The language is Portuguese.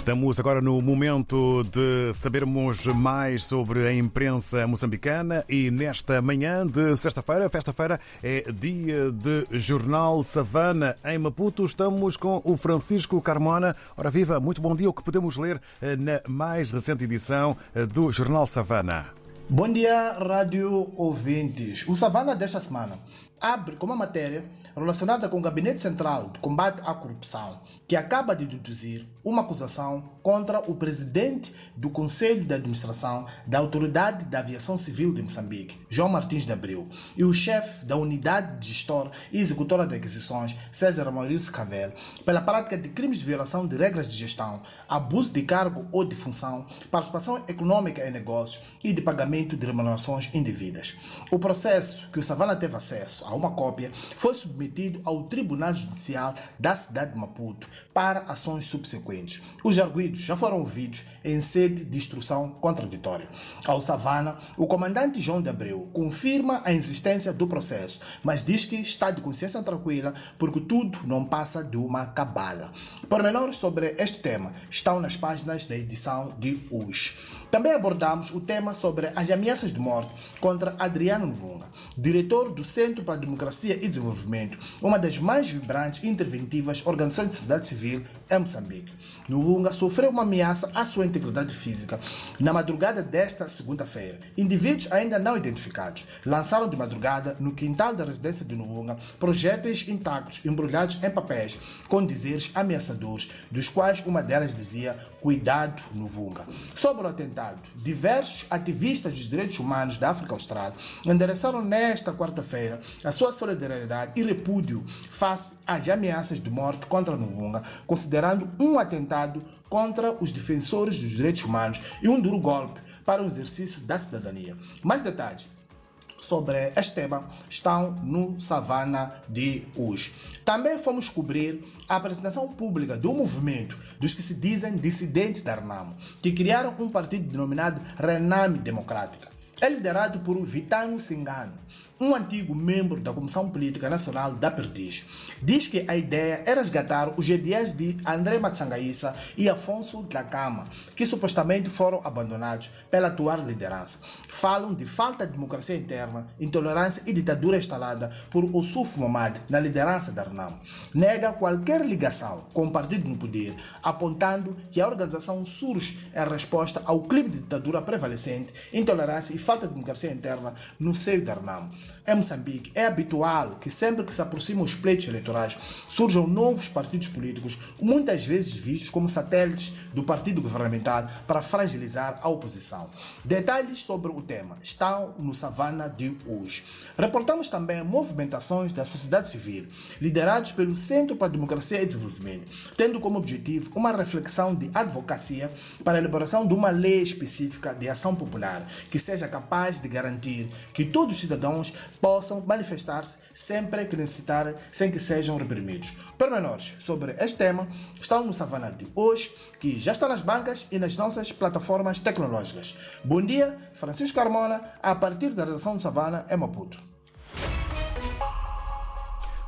Estamos agora no momento de sabermos mais sobre a imprensa moçambicana e nesta manhã de sexta-feira, festa-feira, é dia de Jornal Savana em Maputo. Estamos com o Francisco Carmona. Ora viva, muito bom dia. O que podemos ler eh, na mais recente edição eh, do Jornal Savana? Bom dia, rádio ouvintes. O Savana desta semana abre com uma matéria relacionada com o Gabinete Central de Combate à Corrupção, que acaba de deduzir uma acusação contra o presidente do Conselho de Administração da Autoridade da Aviação Civil de Moçambique, João Martins de Abreu, e o chefe da Unidade de Gestor e Executora de Aquisições, César Maurício Cavel, pela prática de crimes de violação de regras de gestão, abuso de cargo ou de função, participação econômica em negócios e de pagamento de remunerações indevidas. O processo, que o Savana teve acesso a uma cópia, foi submetido ao Tribunal Judicial da cidade de Maputo para ações subsequentes. Os arguidos já foram ouvidos em sede de instrução contraditória. Ao Savana, o comandante João de Abreu confirma a existência do processo, mas diz que está de consciência tranquila porque tudo não passa de uma cabala. Pormenores sobre este tema estão nas páginas da edição de hoje. Também abordamos o tema sobre as ameaças de morte contra Adriano Nvunga, diretor do Centro para Democracia e Desenvolvimento, uma das mais vibrantes e interventivas organizações de sociedade civil em Moçambique. Nvunga sofreu uma ameaça à sua integridade física na madrugada desta segunda-feira. Indivíduos ainda não identificados lançaram de madrugada no quintal da residência de Nvunga projéteis intactos embrulhados em papéis com dizeres ameaçadores, dos quais uma delas dizia Cuidado Nvunga. Sobre o atentado, diversos ativistas dos direitos humanos da África Austral endereçaram nesta quarta-feira a sua solidariedade e repúdio face às ameaças de morte contra Nvunga, considerando um atentado contra os defensores dos direitos humanos e um duro golpe para o exercício da cidadania. Mais detalhes sobre este tema estão no Savana de hoje. Também fomos cobrir a apresentação pública do movimento dos que se dizem dissidentes da Renamo, que criaram um partido denominado Rename Democrática. É liderado por Vitano Singano, um antigo membro da Comissão Política Nacional da Perdiz. Diz que a ideia é resgatar os GDS de André Matsangaíça e Afonso Dlacama, que supostamente foram abandonados pela atual liderança. Falam de falta de democracia interna, intolerância e ditadura instalada por Ossuf Momad na liderança da RNAM. Nega qualquer ligação com o partido no poder, apontando que a organização surge em resposta ao clima de ditadura prevalecente, intolerância e falta de democracia interna no seio da RNAM. Em Moçambique, é habitual que sempre que se aproximam os pleitos eleitorais surjam novos partidos políticos, muitas vezes vistos como satélites do partido governamental para fragilizar a oposição. Detalhes sobre o tema estão no Savana de hoje. Reportamos também movimentações da sociedade civil, liderados pelo Centro para a Democracia e Desenvolvimento, tendo como objetivo uma reflexão de advocacia para a elaboração de uma lei específica de ação popular que seja capaz de garantir que todos os cidadãos possam manifestar-se sempre que necessitarem, sem que sejam reprimidos. Pormenores sobre este tema estão no Savana de hoje, que já está nas bancas e nas nossas plataformas tecnológicas. Bom dia, Francisco Carmona, a partir da redação do Savana, em Maputo.